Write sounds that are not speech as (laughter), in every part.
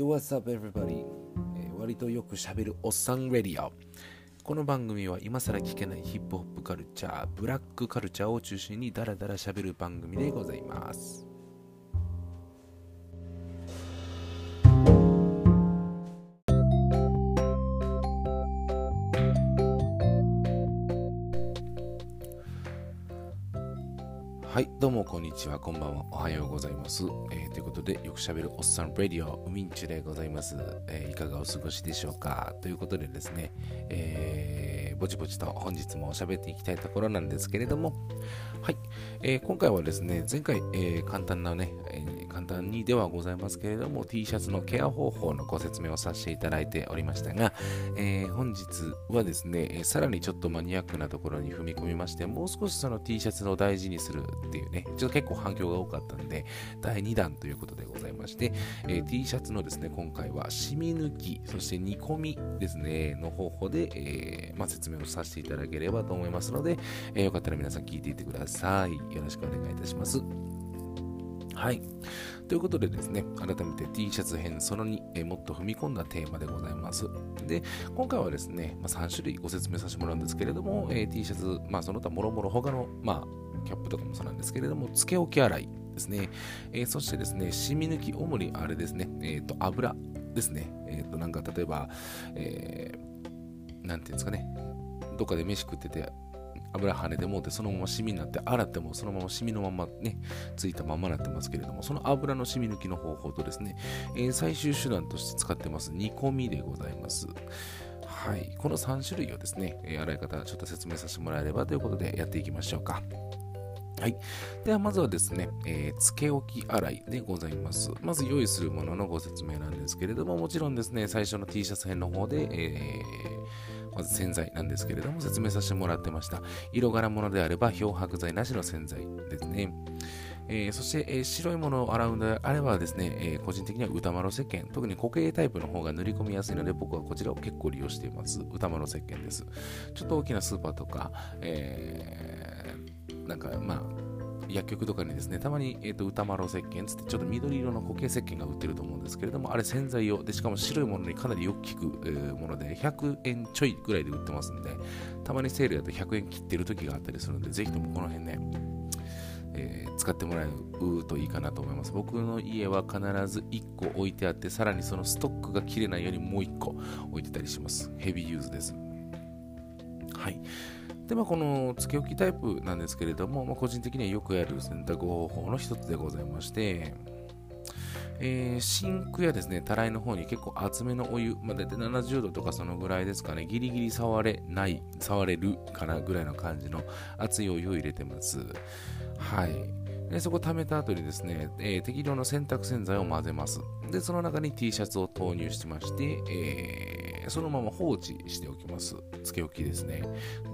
Yo, what's up, everybody? えー割とよく喋るおっさんレディオ。この番組は今更聞けないヒップホップカルチャー、ブラックカルチャーを中心にダラダラ喋る番組でございます。はい、どうもこんにちは、こんばんは、おはようございます。えーということで、よくしゃべるおっさんレディオ、ウミンチュでございます、えーいかがお過ごしでしょうか。ということでですね、えーぼちぼちと本日も喋っていきたいところなんですけれども、はい、え今回はですね、前回、えー簡単なね、え簡単にではございますけれども、T シャツのケア方法のご説明をさせていただいておりましたが、えー本日はですね、さらにちょっとマニアックなところに踏み込みまして、もう少しその T シャツを大事にするっていうね、ちょっと結構反響が多かったんで、第2弾ということでございまして、えー T シャツのですね、今回は染み抜き、そして煮込みですね、の方法で、えーまあ、説明をさせていただければと思いますので、えーよかったら皆さん聞いていってください。よろしくお願いいたします。はい。ということでですね、改めて T シャツ編その2、えもっと踏み込んだテーマでございます。で、今回はですね、まあ、3種類ご説明させてもらうんですけれども、えー T シャツ、まあ、その他もろもろ他の、まあ、キャップとかもそうなんですけれども、つけ置き洗いですね、えーそしてですね、染み抜き、主にあれですね、えっ、と、油ですね、えっ、と、なんか例えば、えーなんていうんですかね、どっかで飯食ってて、油跳ねてもうてそのままシミになって洗ってもそのままシミのままねついたままになってますけれどもその油のシミ抜きの方法とですね、えー最終手段として使ってます煮込みでございますはいこの3種類をですね、えー洗い方ちょっと説明させてもらえればということでやっていきましょうかはい。では、まずはですね、えー、つけ置き洗いでございます。まず用意するもののご説明なんですけれども、もちろんですね、最初の T シャツ編の方で、えーまず洗剤なんですけれども、説明させてもらってました。色柄物であれば、漂白剤なしの洗剤ですね。えーそして、えー白いものを洗うのであればですね、えー個人的には歌丸石鹸、特に固形タイプの方が塗り込みやすいので、僕はこちらを結構利用しています。歌丸石鹸です。ちょっと大きなスーパーとか、えーなんかまあ、薬局とかにですね、たまに、えー、と歌丸石鹸つってちょっと緑色の固形石鹸が売ってると思うんですけれども、あれ洗剤用で、しかも白いものにかなりよく効く、えーもので、100円ちょいぐらいで売ってますんで、たまにセールだと100円切ってる時があったりするので、ぜひともこの辺ね、えー使ってもらうといいかなと思います。僕の家は必ず1個置いてあって、さらにそのストックが切れないようにもう1個置いてたりします。ヘビーユーズです。はい。で、まあ、このつけ置きタイプなんですけれども、まあ、個人的にはよくやる洗濯方法の一つでございまして、えーシンクやですね、たらいの方に結構厚めのお湯、まあ、大体70度とかそのぐらいですかね、ギリギリ触れない、触れるかなぐらいの感じの熱いお湯を入れてます。はい。でそこ溜めた後にですね、えー適量の洗濯洗剤を混ぜます。で、その中に T シャツを投入しまして、えーそのまま放置しておきます。つけ置きですね。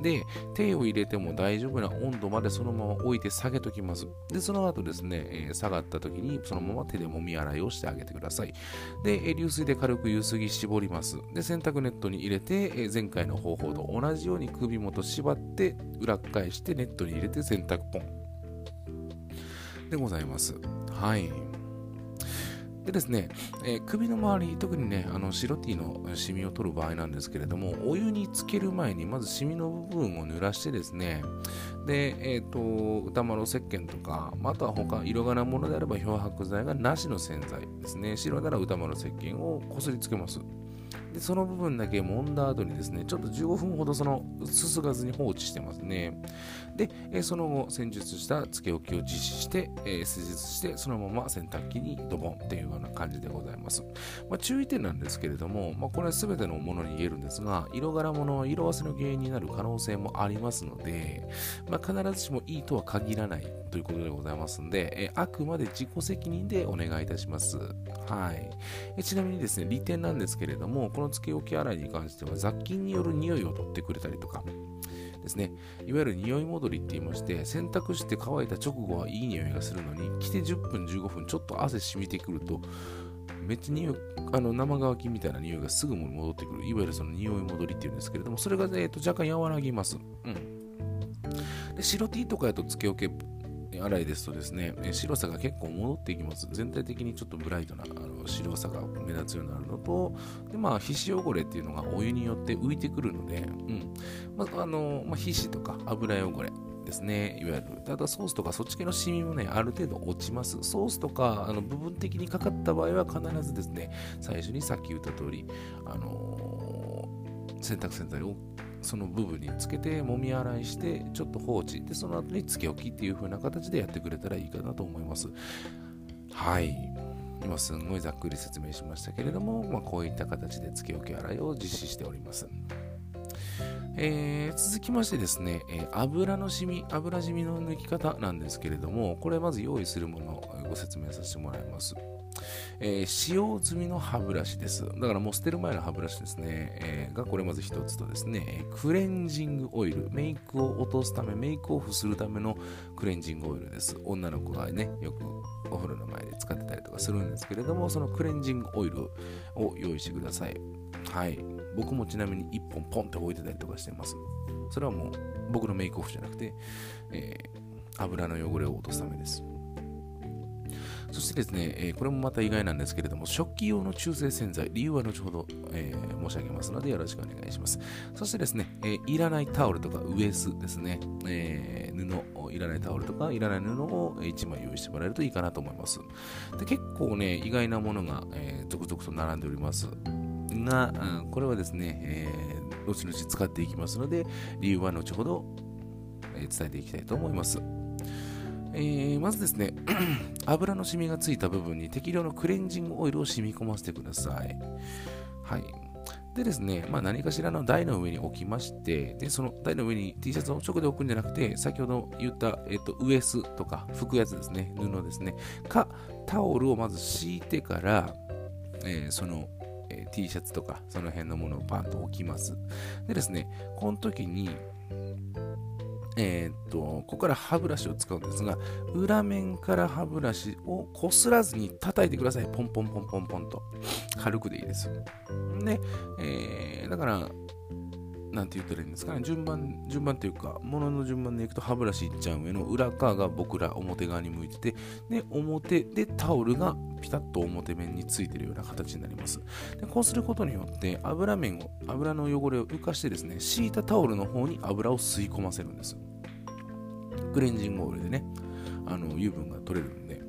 で、手を入れても大丈夫な温度までそのまま置いて下げときます。で、その後ですね、え下がった時にそのまま手でもみ洗いをしてあげてください。で、流水で軽くゆすぎ絞ります。で、洗濯ネットに入れて、え前回の方法と同じように首元縛って、裏返してネットに入れて洗濯ポン。でございます。はい。でですね、えー首の周り、特にね、あの白 T のシミを取る場合なんですけれども、お湯につける前に、まずシミの部分を濡らしてですね、で、えっ、と、歌丸石鹸とか、ああとは他、色柄ものであれば漂白剤がなしの洗剤ですね。白なら歌丸石鹸をこすりつけます。で、その部分だけ揉んだ後にですね、ちょっと15分ほどそのすすがずに放置してますね。で、えその後、戦術したつけ置きを実施して、え施術して、そのまま洗濯機にドボンっていうような感じでございます。まあ、注意点なんですけれども、まあ、これは全てのものに言えるんですが、色柄物は色あせの原因になる可能性もありますので、まあ、必ずしもいいとは限らないということでございますので、えあくまで自己責任でお願いいたします。はい。えちなみにですね、利点なんですけれども、こののつけ置き洗いに関しては雑菌による匂いを取ってくれたりとか、ですね、いわゆる匂い戻りって言いまして、洗濯して乾いた直後はいい匂いがするのに、着て10分、15分、ちょっと汗染みてくると、めっちゃ匂い、あの生乾きみたいな匂いがすぐ戻ってくる、いわゆるその匂い戻りっていうんですけれども、それが、えー、と若干和らぎます。うん。で白 T とかやとつけ置け洗いですとですね、白さが結構戻っていきます。全体的にちょっとブライトなあの白さが目立つようになるのと、でまあ、皮脂汚れっていうのがお湯によって浮いてくるので、うんまあのまあ、皮脂とか油汚れ、ですね。いわゆる。ただソースとかそっち系のシミもね、ある程度落ちます。ソースとか、あの部分的にかかった場合は必ずですね、最初にさっき言った通り、あのー、洗濯洗剤をその部分につけて揉み洗いしてちょっと放置。でその後につけ置きっていう風な形でやってくれたらいいかなと思います。はい。今すんごいざっくり説明しましたけれども、まあ、こういった形でつけ置き洗いを実施しております。えー、続きましてですね、えー、油の染み、油染みの抜き方なんですけれども、これまず用意するものをご説明させてもらいます。えー、使用済みの歯ブラシです。だからもう捨てる前の歯ブラシですね、えー、がこれまず一つとですね、クレンジングオイル、メイクを落とすため、メイクオフするためのクレンジングオイルです。女の子がね、よくお風呂の前で使ってたりとかするんですけれども、そのクレンジングオイルを用意してください。はい。僕もちなみに1本ポンって置いてたりとかしてます。それはもう僕のメイクオフじゃなくて、えー、油の汚れを落とすためです。そしてですね、えー、これもまた意外なんですけれども、食器用の中性洗剤、理由は後ほど、えー、申し上げますのでよろしくお願いします。そしてですね、えー、いらないタオルとかウエスですね、え布、いらないタオルとかいらない布を1枚用意してもらえるといいかなと思います。で結構ね、意外なものが、え続々と並んでおります。が、うん、これはですね、えー、後々使っていきますので、理由は後ほど、え、伝えていきたいと思います。えー、まずですね、(clears throat) 油のシミがついた部分に適量のクレンジングオイルを染み込ませてください。はい。でですね、まあ、何かしらの台の上に置きまして、で、その台の上に T シャツを直で置くんじゃなくて、先ほど言った、えっ、と、ウエスとか、拭くやつですね、布ですね、か、タオルをまず敷いてから、えー、そのえー、T シャツとかその辺のものをパンと置きます。でですね、この時に、えー、っと、ここから歯ブラシを使うんですが、裏面から歯ブラシをこすらずに叩いてください。ポンポンポンポンポンと。軽くでいいです。で、えー、だから、なんて言ったらいいんですかね、順番、順番というか、ものの順番でいくと歯ブラシいっちゃう上の裏側が僕ら表側に向いてて、で、表でタオルがピタッと表面についてるような形になります。でこうすることによって油面を、油の汚れを浮かしてですね、敷いたタオルの方に油を吸い込ませるんです。クレンジングオイルでね、あの油分が取れるんで、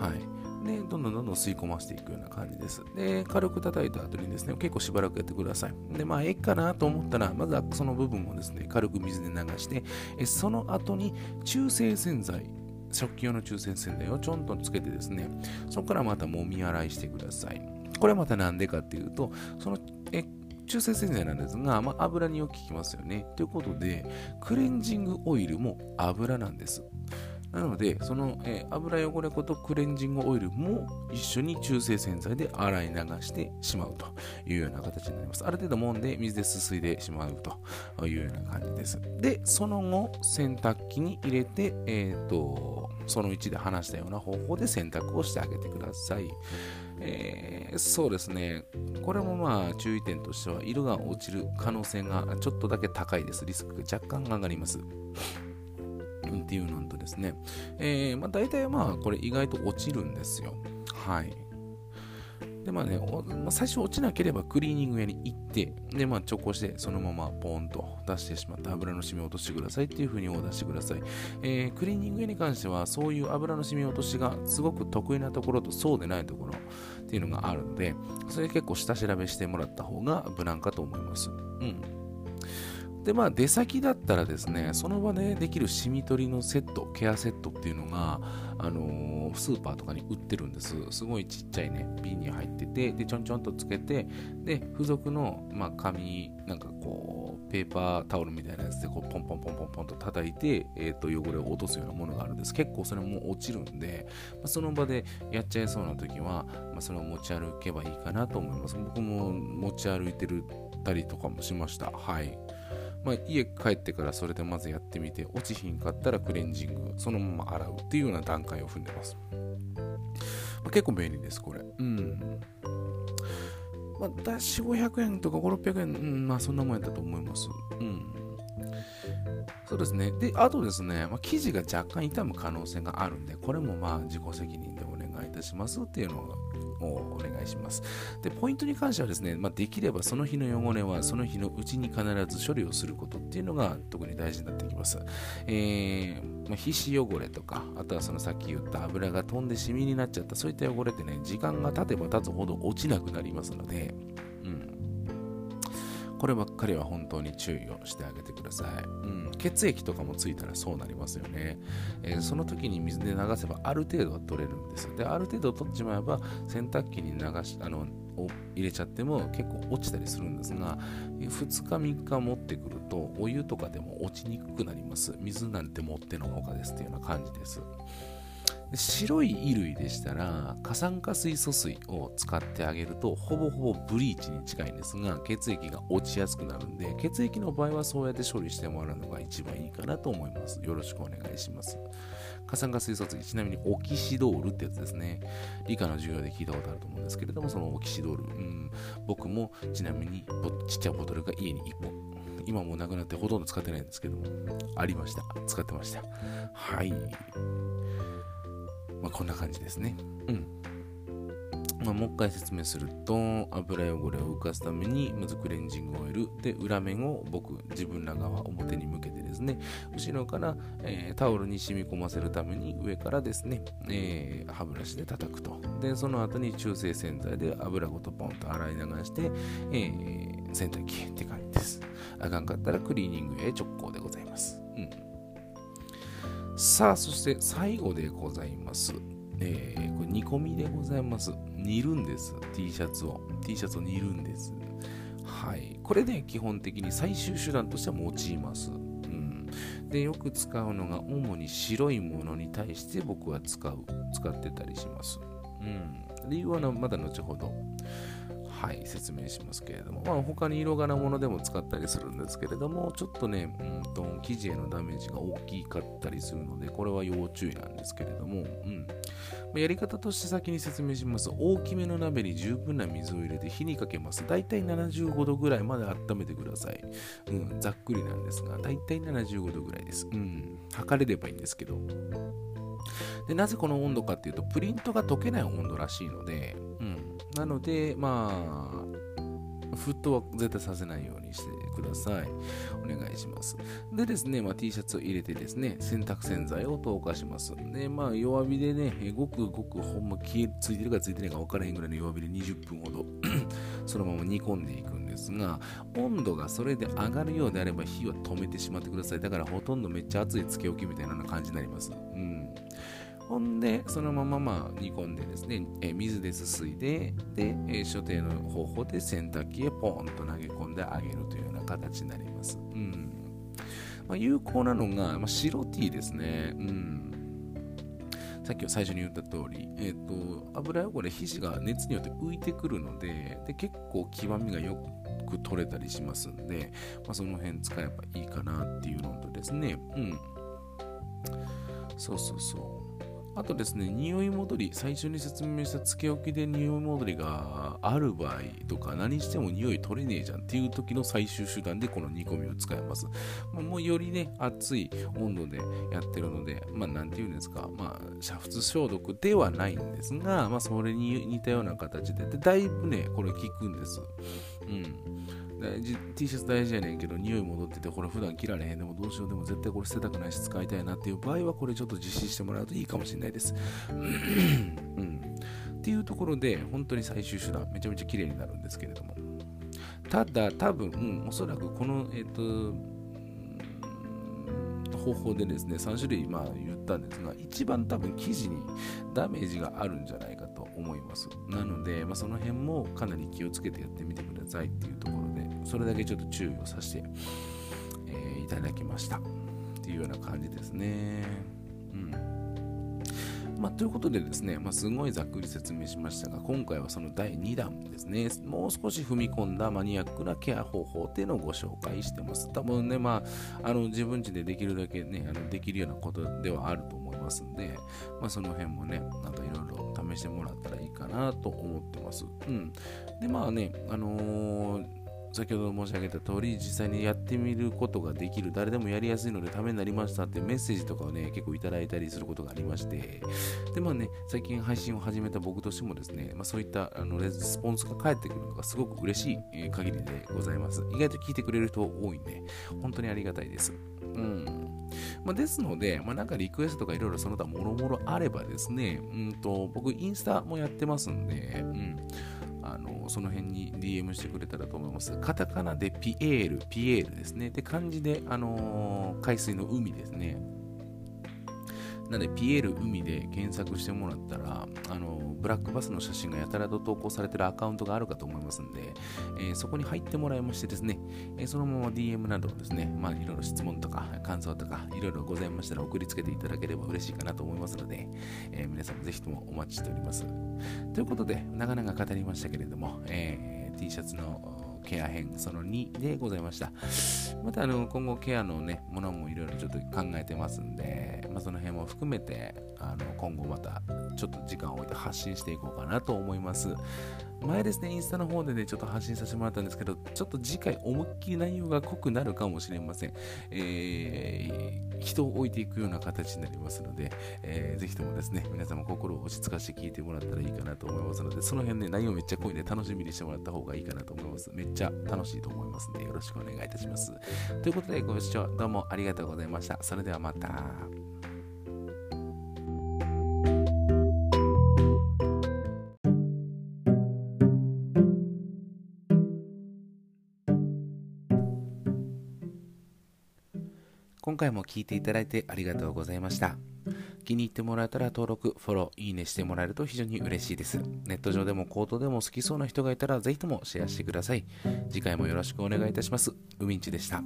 はい。で、どんどんどんどん吸い込ませていくような感じです。で、軽く叩いた後にですね、結構しばらくやってください。で、まあ、ええかなと思ったら、まずはその部分をですね、軽く水で流して、えその後に中性洗剤、食器用の中性洗剤をちょんとつけてですね、そこからまたもみ洗いしてください。これはまた何でかっていうと、そのえ中性洗剤なんですが、まあ、油によく効きますよね。ということで、クレンジングオイルも油なんです。なので、その、えー、油汚れことクレンジングオイルも一緒に中性洗剤で洗い流してしまうというような形になります。ある程度揉んで水ですすいでしまうというような感じです。で、その後、洗濯機に入れて、えっ、ー、と、その1で話したような方法で洗濯をしてあげてください。えー、そうですね。これもまあ注意点としては、色が落ちる可能性がちょっとだけ高いです。リスクが若干上がります。っていうのとですね、えー、まあ、大体まあこれ意外と落ちるんですよ。はい。でまあね、まあ、最初落ちなければクリーニング屋に行って、でまあ直行してそのままポンと出してしまった油の染み落としてくださいっていう風にオーダーしてください。えー、クリーニング屋に関してはそういう油の染み落としがすごく得意なところとそうでないところっていうのがあるので、それ結構下調べしてもらった方が無難かと思います。うん。で、まあ、出先だったらですね、その場でできるシミ取りのセット、ケアセットっていうのが、あのー、スーパーとかに売ってるんです。すごいちっちゃいね、瓶に入ってて、で、ちょんちょんとつけて、で、付属の、まあ、紙、なんかこう、ペーパータオルみたいなやつで、こう、ポンポンポンポンポンと叩いて、え、ー、と、汚れを落とすようなものがあるんです。結構それも落ちるんで、まあ、その場でやっちゃいそうな時は、まあ、それを持ち歩けばいいかなと思います。僕も持ち歩いてるたりとかもしました。はい。まあ、家帰ってからそれでまずやってみて落ちひんかったらクレンジングそのまま洗うっていうような段階を踏んでます、まあ、結構便利ですこれうんまあ、4、500円とか5、600円、うん、まあそんなもんやったと思います。うん。そうですね。で、あとですね、まあ、生地が若干傷む可能性があるんで、これもまあ自己責任でお願いいたしますっていうのがをお願いします。で、ポイントに関してはですね、まあ、できればその日の汚れはその日のうちに必ず処理をすることっていうのが特に大事になってきます。えー、まあ、皮脂汚れとか、あとはそのさっき言った油が飛んでシミになっちゃった、そういった汚れってね、時間が経てば経つほど落ちなくなりますので、こればっかりは本当に注意をしてあげてください。うん、血液とかもついたらそうなりますよね、えー、その時に水で流せばある程度は取れるんです。で、ある程度取っちまえば洗濯機に流し、あの、入れちゃっても結構落ちたりするんですが、2日3日持ってくるとお湯とかでも落ちにくくなります。水なんて持ってのほかですっていうような感じです。白い衣類でしたら過酸化水素水を使ってあげるとほぼほぼブリーチに近いんですが血液が落ちやすくなるんで血液の場合はそうやって処理してもらうのが一番いいかなと思います。よろしくお願いします。過酸化水素水ちなみにオキシドールってやつですね。理科の授業で聞いたことあると思うんです。けれどもそのオキシドール、うん、僕もちなみにちっちゃいボトルが家に1本。今もうなくなってほとんど使ってないんですけども。ありました。使ってました。はい。まあ、こんな感じですね。うん。まあ、もう一回説明すると油汚れを浮かすためにまずクレンジングオイルで裏面を僕自分ら側表に向けてですね後ろから、えー、タオルに染み込ませるために上からですね、えー、歯ブラシで叩くとでその後に中性洗剤で油ごとポンと洗い流して、えー、洗濯機って感じですあかんかったらクリーニングへ直行でございますさあ、そして最後でございます。えー、これ煮込みでございます。煮るんです。T シャツを。T シャツを煮るんです。はい。これね、基本的に最終手段としては用います。うん。で、よく使うのが、主に白いものに対して僕は使う、使ってたりします。うん。理由はまだ後ほど。はい、説明しますけれども、まあ、他に色柄ものでも使ったりするんですけれども、ちょっとね、うんと、生地へのダメージが大きかったりするので、これは要注意なんですけれども、うん。やり方として先に説明します。大きめの鍋に十分な水を入れて火にかけます。だいたい75度ぐらいまで温めてください。うん、ざっくりなんですが、だいたい75度ぐらいです。うん、測れればいいんですけど。でなぜこの温度かっていうと、プリントが溶けない温度らしいので、なので、まあ、沸騰は絶対させないようにしてください。お願いします。でですね、まあ、T シャツを入れてですね、洗濯洗剤を投下します。で、まあ、弱火でね、ごくごくほんま消えついてるかついてないか分からへんぐらいの弱火で20分ほど (coughs) そのまま煮込んでいくんですが、温度がそれで上がるようであれば火を止めてしまってください。だからほとんどめっちゃ熱いつけ置きみたいな感じになります。うん。ほんで、そのまままあ煮込んでですね、え水ですすいで、で、え所定の方法で洗濯機へポンと投げ込んであげるというような形になります。うん。まあ、有効なのが、まあ、白 T ですね。うん。さっき最初に言った通り、えっ、ー、と、油汚れ、皮脂が熱によって浮いてくるので、で結構極みがよく取れたりしますんで、まあ、その辺使えばいいかなっていうのとですね、うん。そうそうそう。あとですね、匂い戻り、最初に説明したつけ置きで匂い戻りがある場合とか、何しても匂い取れねえじゃんっていう時の最終手段でこの煮込みを使います。もうよりね、熱い温度でやってるので、まあ、なんて言うんですか、まあ、煮沸消毒ではないんですが、まあ、それに似たような形で、でだいぶね、これ効くんです。うん。T シャツ大事やねんけど、匂い戻ってて、これ普段着られへんでもどうしようでも絶対これ捨てたくないし使いたいなっていう場合は、これちょっと実施してもらうといいかもしれないです。うん、っていうところで、本当に最終手段、めちゃめちゃ綺麗になるんですけれども。ただ、多分、うん、おそらくこの、えっ、ー、と、方法でですね、3種類まあ言ったんですが、一番多分生地にダメージがあるんじゃないかと思います。なので、まあ、その辺もかなり気をつけてやってみてくださいっていうところで、それだけちょっと注意をさせて、えー、いただきましたっていうような感じですね。うんまあ、ということでですね、まあ、すごいざっくり説明しましたが、今回はその第2弾ですね、もう少し踏み込んだマニアックなケア方法っていうのをご紹介してます。多分ね、まあ、あの自分家でできるだけね、あのできるようなことではあると思いますんで、まあ、その辺もね、なんかいろいろ試してもらったらいいかなと思ってます。うん。で、まあね、あのー先ほど申し上げた通り、実際にやってみることができる、誰でもやりやすいのでためになりましたってメッセージとかをね、結構いただいたりすることがありまして、で、まあね、最近配信を始めた僕としてもですね、まあ、そういったあのレスポンスが返ってくるのがすごく嬉しい限りでございます。意外と聞いてくれる人多いんで、本当にありがたいです。うん。まあ、ですので、まあ、なんかリクエストとかいろいろその他もろもろあればですね、うんと、僕インスタもやってますんで、うん。あのその辺に DM してくれたらと思います。カタカナでピエール、ピエールですね。で、漢字で、あのー、海水の海ですね。なので、ピエール海で検索してもらったら、あのブラックバスの写真がやたらと投稿されてるアカウントがあるかと思いますんで、えー、そこに入ってもらいましてですね、えー、そのまま DM などですね、まあ、いろいろ質問とか感想とかいろいろございましたら送りつけていただければ嬉しいかなと思いますので、えー、皆さんもぜひともお待ちしております。ということで、長々語りましたけれども、え、T シャツのケア編その2でございました。またあの今後ケアのね、ものもいろいろちょっと考えてますんで、まあ、その辺も含めてあの今後またちょっと時間を置いて発信していこうかなと思います。前ですね、インスタの方でね、ちょっと発信させてもらったんですけど、ちょっと次回思いっきり内容が濃くなるかもしれません。えー、人を置いていくような形になりますので、えー、ぜひともですね、皆様心を落ち着かせて聞いてもらったらいいかなと思いますので、その辺ね、内容めっちゃ濃いんで楽しみにしてもらった方がいいかなと思います。めっちゃ楽しいと思いますので、よろしくお願いいたします。ということで、ご視聴どうもありがとうございました。それではまた。回も聴いていただいてありがとうございました。気に入ってもらえたら登録、フォロー、いいねしてもらえると非常に嬉しいです。ネット上でも口頭でも好きそうな人がいたらぜひともシェアしてください。次回もよろしくお願いいたします。うみんちでした。